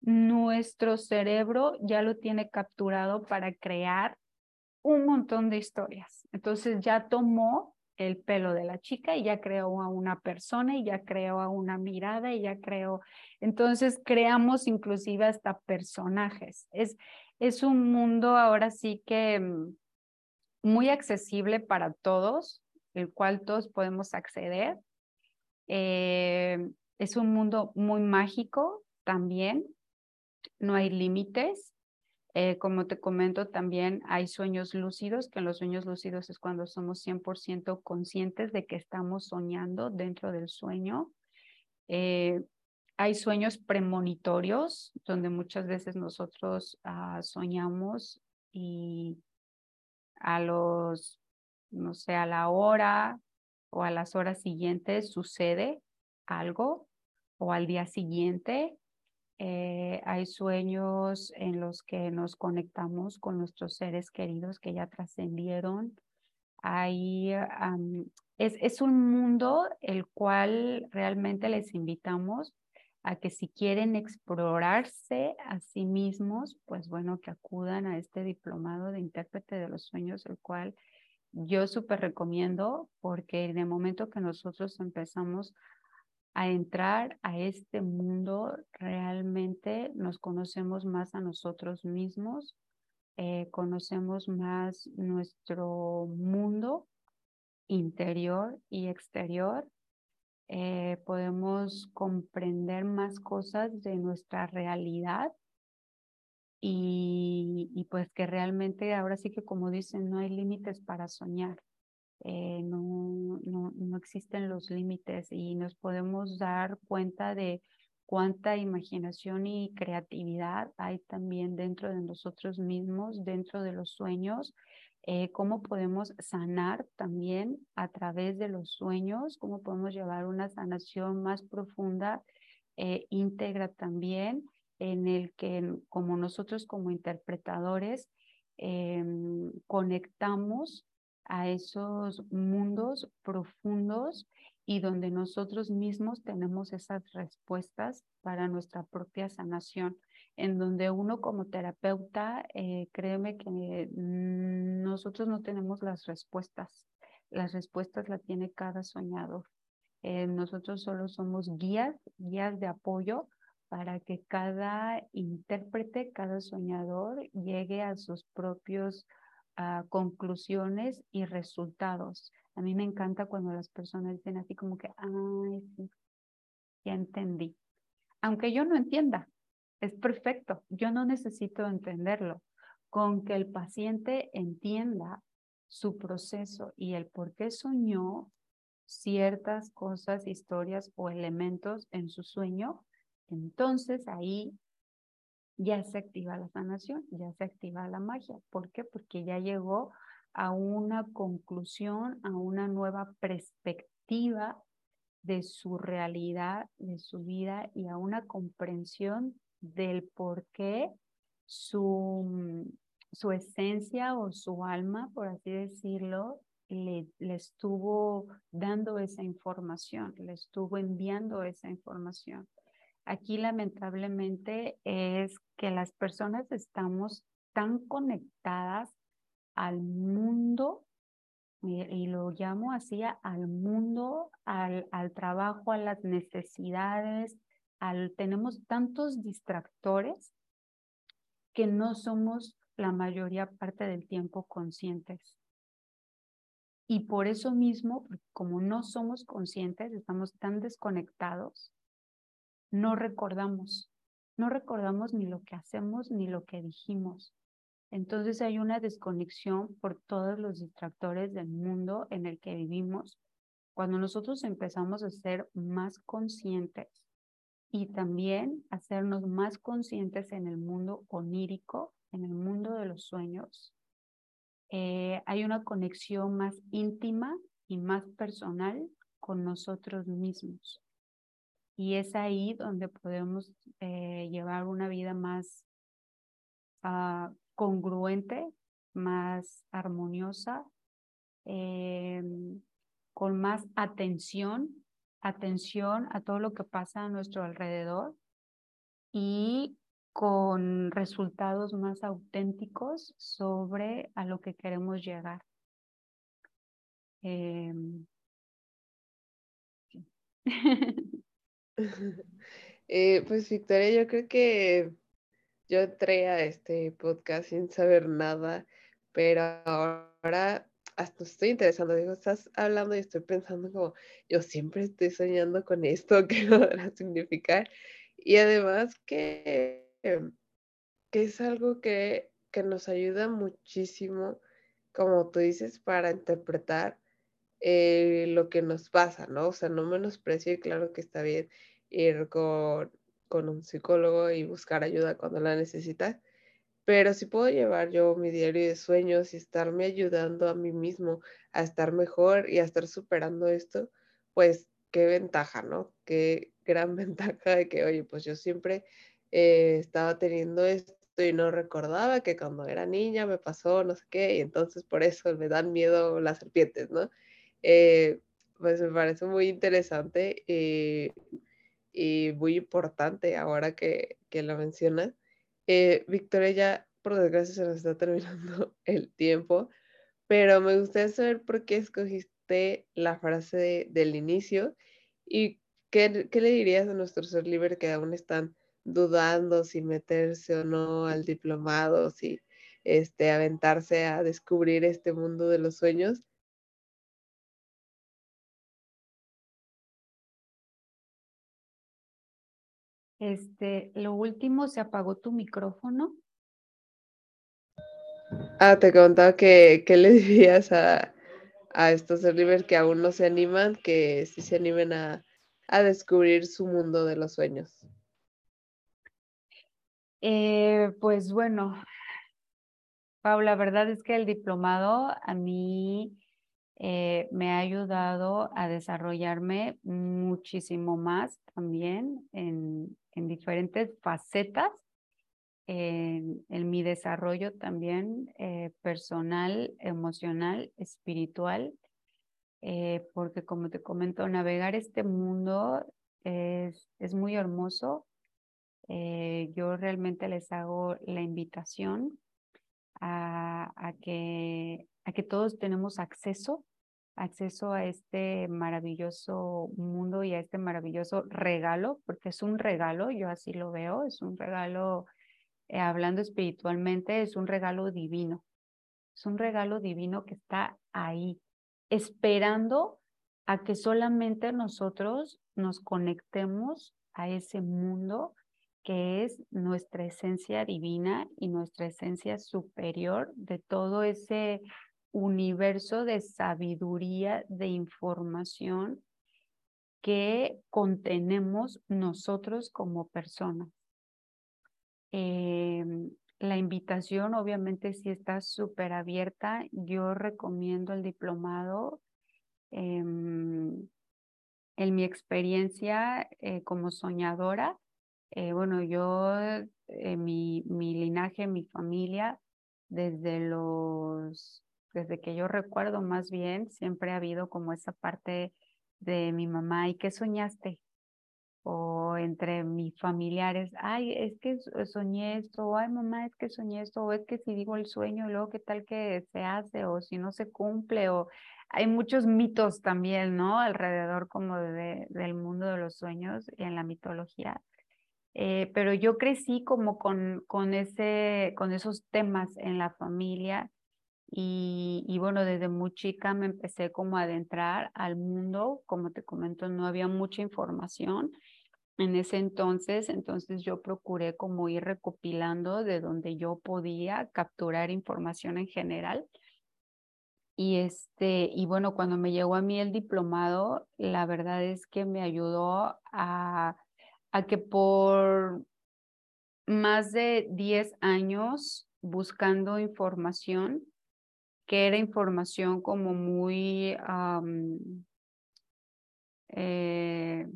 nuestro cerebro ya lo tiene capturado para crear un montón de historias. Entonces ya tomó el pelo de la chica y ya creó a una persona y ya creó a una mirada y ya creó. Entonces creamos inclusive hasta personajes. Es, es un mundo ahora sí que mm, muy accesible para todos el cual todos podemos acceder. Eh, es un mundo muy mágico también, no hay límites. Eh, como te comento, también hay sueños lúcidos, que en los sueños lúcidos es cuando somos 100% conscientes de que estamos soñando dentro del sueño. Eh, hay sueños premonitorios, donde muchas veces nosotros ah, soñamos y a los no sé, a la hora o a las horas siguientes sucede algo o al día siguiente. Eh, hay sueños en los que nos conectamos con nuestros seres queridos que ya trascendieron. Hay, es, es un mundo el cual realmente les invitamos a que si quieren explorarse a sí mismos, pues bueno, que acudan a este diplomado de intérprete de los sueños, el cual yo súper recomiendo porque en el momento que nosotros empezamos a entrar a este mundo, realmente nos conocemos más a nosotros mismos, eh, conocemos más nuestro mundo interior y exterior, eh, podemos comprender más cosas de nuestra realidad y, pues que realmente ahora sí que como dicen, no hay límites para soñar, eh, no, no, no existen los límites y nos podemos dar cuenta de cuánta imaginación y creatividad hay también dentro de nosotros mismos, dentro de los sueños, eh, cómo podemos sanar también a través de los sueños, cómo podemos llevar una sanación más profunda, eh, íntegra también en el que como nosotros como interpretadores em, conectamos a esos mundos profundos y donde nosotros mismos tenemos esas respuestas para nuestra propia sanación, en donde uno como terapeuta, eh, créeme que nosotros no tenemos las respuestas, las respuestas las tiene cada soñador. Eh, nosotros solo somos guías, guías de apoyo para que cada intérprete, cada soñador llegue a sus propios ah, conclusiones y resultados. A mí me encanta cuando las personas dicen así como que, ay, sí, ya entendí. Aunque yo no entienda, es perfecto, yo no necesito entenderlo. Con que el paciente entienda su proceso y el por qué soñó ciertas cosas, historias o elementos en su sueño, entonces ahí ya se activa la sanación, ya se activa la magia. ¿Por qué? Porque ya llegó a una conclusión, a una nueva perspectiva de su realidad, de su vida y a una comprensión del por qué su, su esencia o su alma, por así decirlo, le, le, estuvo dando esa información, le estuvo enviando esa información. Aquí lamentablemente es que las personas estamos tan conectadas al mundo, y lo llamo así, al mundo, al, al trabajo, a las necesidades, al, tenemos tantos distractores que no somos la mayoría parte del tiempo conscientes. Y por eso mismo, como no somos conscientes, estamos tan desconectados, no recordamos, no recordamos ni lo que hacemos ni lo que dijimos. Entonces hay una desconexión por todos los distractores del mundo en el que vivimos. Cuando nosotros empezamos a ser más conscientes y también hacernos más conscientes en el mundo onírico, en el mundo de los sueños, eh, hay una conexión más íntima y más personal con nosotros mismos. Y es ahí donde podemos eh, llevar una vida más uh, congruente, más armoniosa, eh, con más atención, atención a todo lo que pasa a nuestro alrededor y con resultados más auténticos sobre a lo que queremos llegar. Eh, Eh, pues Victoria, yo creo que yo entré a este podcast sin saber nada, pero ahora hasta estoy interesando. Digo, estás hablando y estoy pensando como, yo siempre estoy soñando con esto, ¿qué a significar? Y además que, que es algo que, que nos ayuda muchísimo, como tú dices, para interpretar eh, lo que nos pasa, ¿no? O sea, no menosprecio y claro que está bien ir con, con un psicólogo y buscar ayuda cuando la necesitas, pero si puedo llevar yo mi diario de sueños y estarme ayudando a mí mismo a estar mejor y a estar superando esto, pues qué ventaja, ¿no? Qué gran ventaja de que, oye, pues yo siempre eh, estaba teniendo esto y no recordaba que cuando era niña me pasó no sé qué, y entonces por eso me dan miedo las serpientes, ¿no? Eh, pues me parece muy interesante y, muy importante ahora que, lo mencionas. Eh, Victoria, ya por desgracia se nos está terminando el tiempo, pero me gustaría saber por qué escogiste la frase del inicio y qué, qué, le dirías a nuestros ser libre que aún están dudando si meterse o no al diplomado, si este, aventarse a descubrir este mundo de los sueños. Este, lo último, se apagó tu micrófono. Ah, te contaba que, ¿qué le dirías a, a estos livers que aún no se animan, que sí se animen a, a descubrir su mundo de los sueños? Eh, pues bueno, Paula, la verdad es que el diplomado a mí eh, me ha ayudado a desarrollarme muchísimo más también en, en diferentes facetas, en, mi desarrollo también eh, personal, emocional, espiritual, eh, porque como te comento, navegar este mundo es, es muy hermoso. yo realmente les hago la invitación a, que, a que todos tenemos acceso, acceso a este maravilloso mundo y a este maravilloso regalo, porque es un regalo, yo así lo veo, es un regalo, eh, hablando espiritualmente, es un regalo divino, es un regalo divino que está ahí, esperando a que solamente nosotros nos conectemos a ese mundo que es nuestra esencia divina y nuestra esencia superior de todo ese universo de sabiduría, de información que contenemos nosotros como personas. Em, la invitación obviamente sí está súper abierta. Yo recomiendo el diplomado. Em, en mi experiencia eh, como soñadora, eh, bueno, yo, eh, mi, mi linaje, mi familia, desde los, desde que yo recuerdo más bien, siempre ha habido como esa parte de mi mamá, ¿y qué soñaste? O entre mis familiares, ay, es que soñé esto, ay, mamá, es que soñé esto, o es que si digo el sueño, luego qué tal que se hace, o si no se cumple, o hay muchos mitos también, ¿no? Alrededor como de, del mundo de los sueños y en la mitología. Eh, pero yo crecí como con, con, ese, con esos temas en la familia y, y, bueno, desde muy chica me empecé como a adentrar al mundo, como te comento, no había mucha información en ese entonces, entonces yo procuré como ir recopilando de donde yo podía capturar información en general. Y este, y bueno, cuando me llegó a mí el diplomado, la verdad es que me ayudó a a que por más de 10 años buscando información, que era información como muy eh,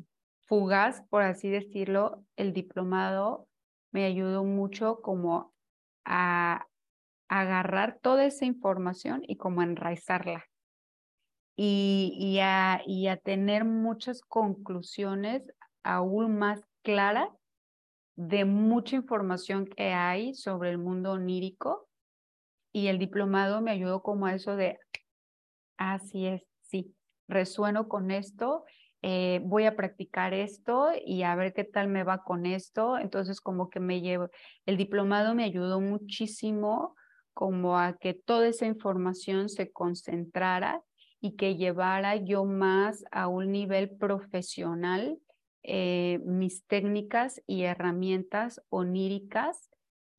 fugaz, por así decirlo, el diplomado me ayudó mucho como a agarrar toda esa información y como enraizarla. Y, a, y a tener muchas conclusiones aún más clara de mucha información que hay sobre el mundo onírico y el diplomado me ayudó como a eso de, así es, sí, resueno con esto, eh, voy a practicar esto y a ver qué tal me va con esto. Entonces como que me llevo, el diplomado me ayudó muchísimo como a que toda esa información se concentrara y que llevara yo más a un nivel profesional eh, mis técnicas y herramientas oníricas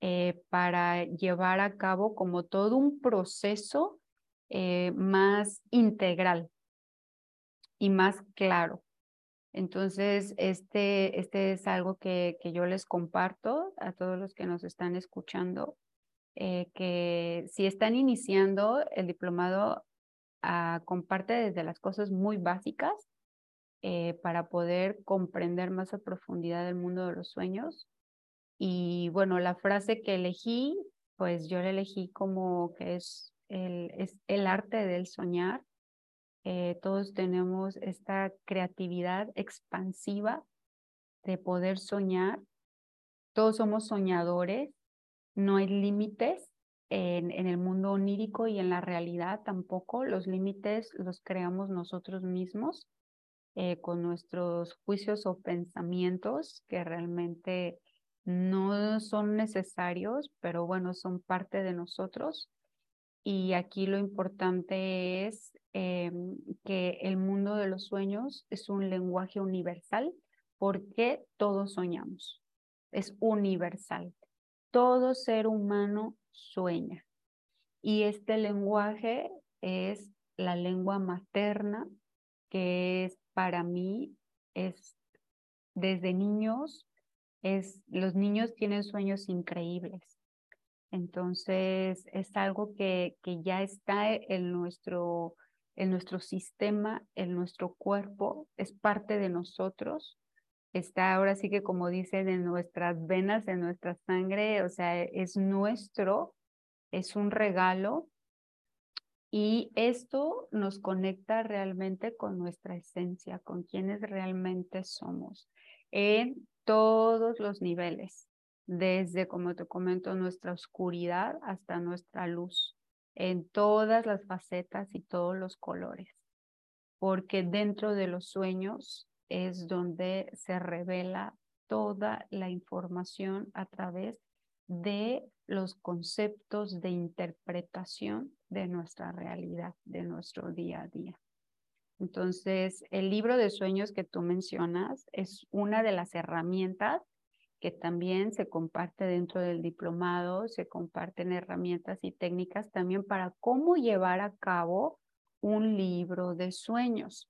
eh, para llevar a cabo como todo un proceso eh, más integral y más claro. Entonces, este, este es algo que, que, yo les comparto a todos los que nos están escuchando, que si están iniciando el diplomado, ah, comparte desde las cosas muy básicas eh, para poder comprender más a profundidad el mundo de los sueños. Y bueno, la frase que elegí, pues yo la elegí como que es el, es el arte del soñar. Eh, todos tenemos esta creatividad expansiva de poder soñar. Todos somos soñadores, no hay límites en, en, el mundo onírico y en la realidad tampoco. Los límites los creamos nosotros mismos. Eh, con nuestros juicios o pensamientos que realmente no son necesarios, pero bueno, son parte de nosotros. Y aquí lo importante es em, que el mundo de los sueños es un lenguaje universal porque todos soñamos. Es universal. Todo ser humano sueña. Y este lenguaje es la lengua materna, que es para mí es desde niños, es, los niños tienen sueños increíbles. Entonces, es algo que, que ya está en nuestro, en nuestro sistema, en nuestro cuerpo, es parte de nosotros. Está ahora sí que como dicen en nuestras venas, en nuestra sangre, o sea, es nuestro, es un regalo y esto nos conecta realmente con nuestra esencia, con quienes realmente somos, en todos los niveles, desde, como te comento, nuestra oscuridad hasta nuestra luz, en todas las facetas y todos los colores, porque dentro de los sueños es donde se revela toda la información a través de los conceptos de interpretación de nuestra realidad, de nuestro día a día. Entonces, el libro de sueños que tú mencionas es una de las herramientas que también se comparte dentro del diplomado, se comparten herramientas y técnicas también para cómo llevar a cabo un libro de sueños.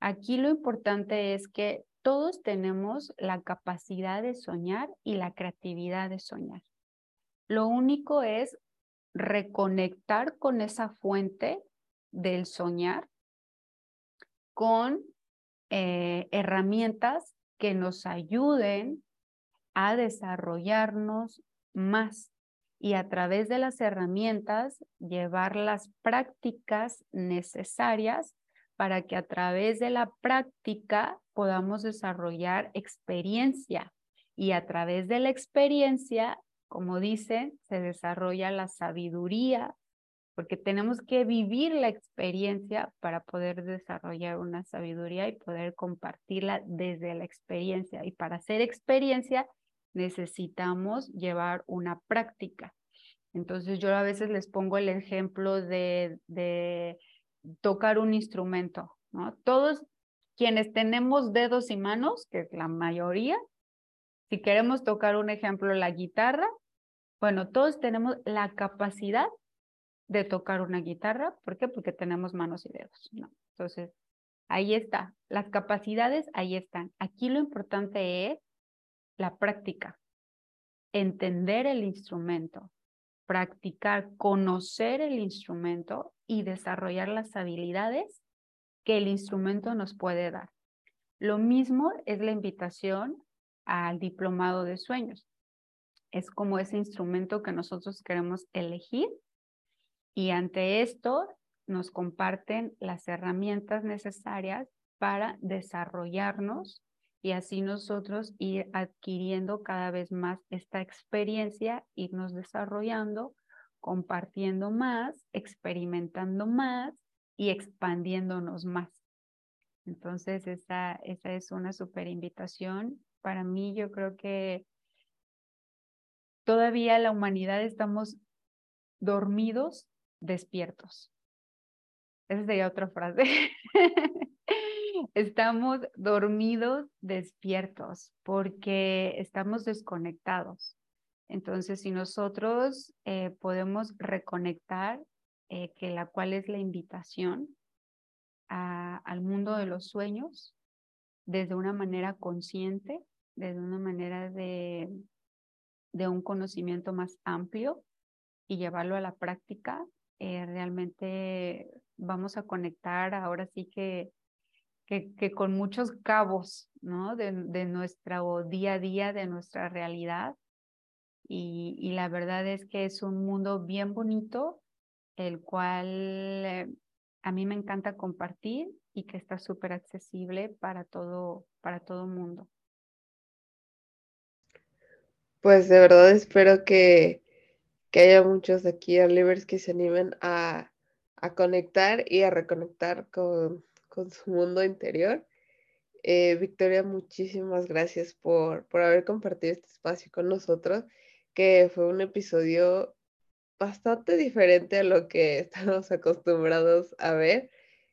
Aquí lo importante es que todos tenemos la capacidad de soñar y la creatividad de soñar. Lo único es reconectar con esa fuente del soñar con eh, herramientas que nos ayuden a desarrollarnos más y a través de las herramientas llevar las prácticas necesarias para que a través de la práctica podamos desarrollar experiencia y a través de la experiencia, como dicen, se desarrolla la sabiduría, porque tenemos que vivir la experiencia para poder desarrollar una sabiduría y poder compartirla desde la experiencia. Y para hacer experiencia necesitamos llevar una práctica. Entonces yo a veces les pongo el ejemplo de, de tocar un instrumento, ¿no? Todos quienes tenemos dedos y manos, que es la mayoría, si queremos tocar un ejemplo, la guitarra, bueno, todos tenemos la capacidad de tocar una guitarra. ¿Por qué? Porque tenemos manos y dedos, ¿no? Entonces, ahí está. Las capacidades ahí están. Aquí lo importante es la práctica, entender el instrumento, practicar, conocer el instrumento y desarrollar las habilidades que el instrumento nos puede dar. Lo mismo es la invitación al diplomado de sueños. Es como ese instrumento que nosotros queremos elegir y ante esto nos comparten las herramientas necesarias para desarrollarnos y así nosotros ir adquiriendo cada vez más esta experiencia, irnos desarrollando, compartiendo más, experimentando más y expandiéndonos más. Entonces, esa, esa es una super invitación. Para mí, yo creo que todavía la humanidad estamos dormidos, despiertos. Esa sería otra frase. estamos dormidos, despiertos, porque estamos desconectados. Entonces, si nosotros eh, podemos reconectar, eh, que la cual es la invitación al mundo de los sueños, desde una manera consciente, desde una manera de, de un conocimiento más amplio y llevarlo a la práctica, eh, realmente vamos a conectar ahora sí que que, con muchos cabos, ¿no? De, nuestro día a día, de nuestra realidad. Y, la verdad es que es un mundo bien bonito, el cual eh, a mí me encanta compartir y que está súper accesible para todo, para todo mundo. Pues de verdad espero que, que haya muchos aquí livers que se animen a, a conectar y a reconectar con, con su mundo interior. Eh, Victoria, muchísimas gracias por, por haber compartido este espacio con nosotros, que fue un episodio bastante diferente a lo que estamos acostumbrados a ver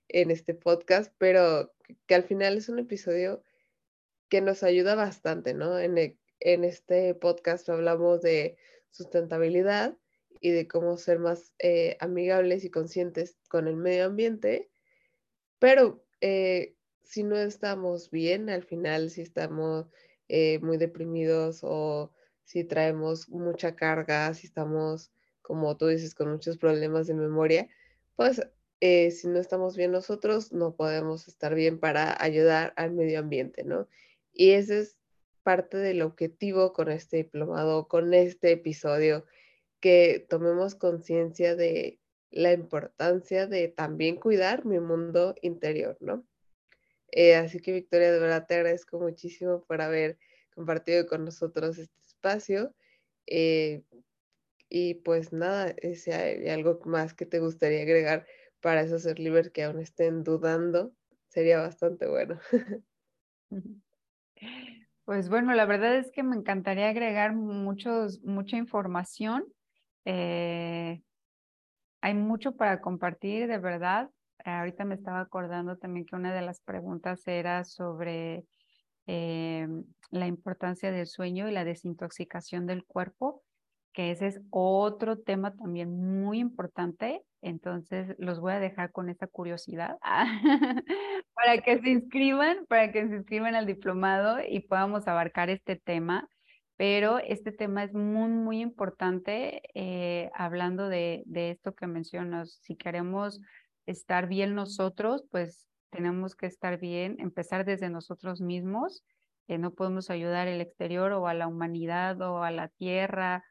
en este podcast, pero que, al final es un episodio que nos ayuda bastante, ¿no? En, e, en este podcast hablamos de sustentabilidad y de cómo ser más eh, amigables y conscientes con el medio ambiente pero eh, si no estamos bien, al final, si estamos eh, muy deprimidos o si traemos mucha carga, si estamos, como tú dices, con muchos problemas de memoria, pues si no estamos bien nosotros, no podemos estar bien para ayudar al medio ambiente, ¿no? Y ese es parte del objetivo con este diplomado, con este episodio, que tomemos conciencia de la importancia de también cuidar mi mundo interior, ¿no? Eh, así que Victoria, de verdad te agradezco muchísimo por haber compartido con nosotros este espacio. Eh, y pues nada, si hay algo más que te gustaría agregar para esos libres que aún estén dudando, sería bastante bueno. Pues bueno, la verdad es que me encantaría agregar muchos, mucha información. Eh, hay mucho para compartir, de verdad. Ahorita me estaba acordando también que una de las preguntas era sobre eh, la importancia del sueño y la desintoxicación del cuerpo, que ese es otro tema también muy importante. Entonces, los voy a dejar con esa curiosidad para que se inscriban, para que se inscriban al diplomado y podamos abarcar este tema pero este tema es muy, muy importante eh, hablando de, esto que mencionas. Si queremos estar bien nosotros, pues tenemos que estar bien, empezar desde nosotros mismos. no podemos ayudar al exterior o a la humanidad o a la tierra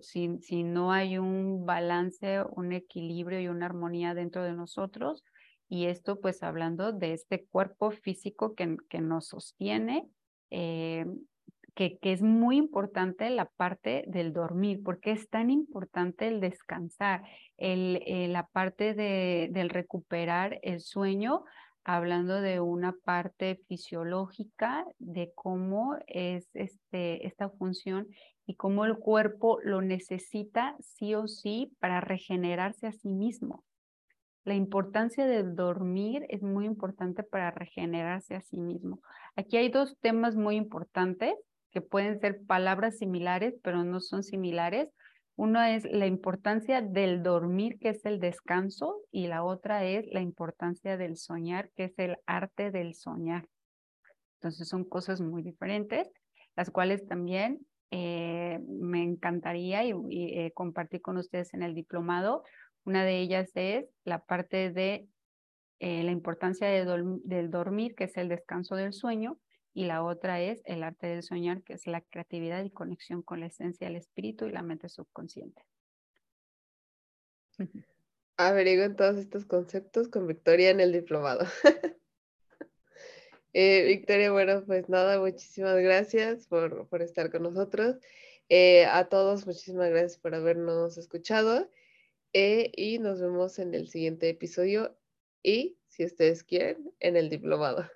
si, si no hay un balance, un equilibrio y una armonía dentro de nosotros. Y esto pues hablando de este cuerpo físico que, que nos sostiene, eh, que, que, es muy importante la parte del dormir, porque es tan importante el descansar, el, eh, la parte de, del recuperar el sueño, hablando de una parte fisiológica de cómo es este, esta función y cómo el cuerpo lo necesita sí o sí para regenerarse a sí mismo. La importancia del dormir es muy importante para regenerarse a sí mismo. Aquí hay dos temas muy importantes que pueden ser palabras similares, pero no son similares. Uno es la importancia del dormir, que es el descanso, y la otra es la importancia del soñar, que es el arte del soñar. Entonces son cosas muy diferentes, las cuales también eh, me encantaría y, eh, compartir con ustedes en el diplomado. Una de ellas es la parte de eh, la importancia del dormir, que es el descanso del sueyo, y la otra es el arte del soñar, que es la creatividad y conexión con la esencia del espíritu y la mente subconsciente. Averigüen todos estos conceptos con Victoria en el diplomado. Eh, Victoria, bueno, pues nada, muchísimas gracias por, por estar con nosotros. Eh, a todos, muchísimas gracias por habernos escuchado eh, y nos vemos en el siguiente episodio y, si ustedes quieren, en el diplomado.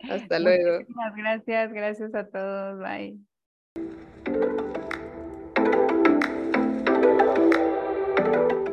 Hasta luego. Muchas gracias, gracias a todos, bye.